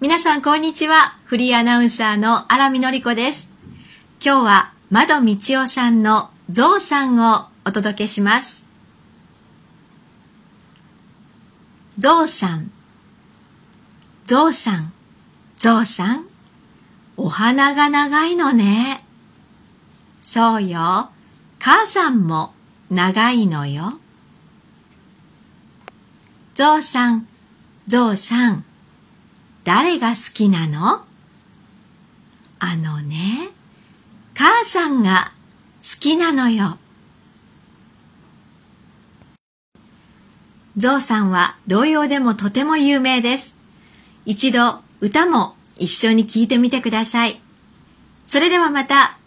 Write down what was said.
皆さんこんにちは。フリーアナウンサーの荒見のりこです。今日は窓道夫さんのゾウさんをお届けします。ゾウさん、ゾウさん、ゾウさん、お花が長いのね。そうよ。母さんも長いのよ。ゾウさん、ゾウさん、誰が好きなの？あのね、母さんが好きなのよ。ゾウさんは童謡でもとても有名です。一度歌も一緒に聴いてみてください。それではまた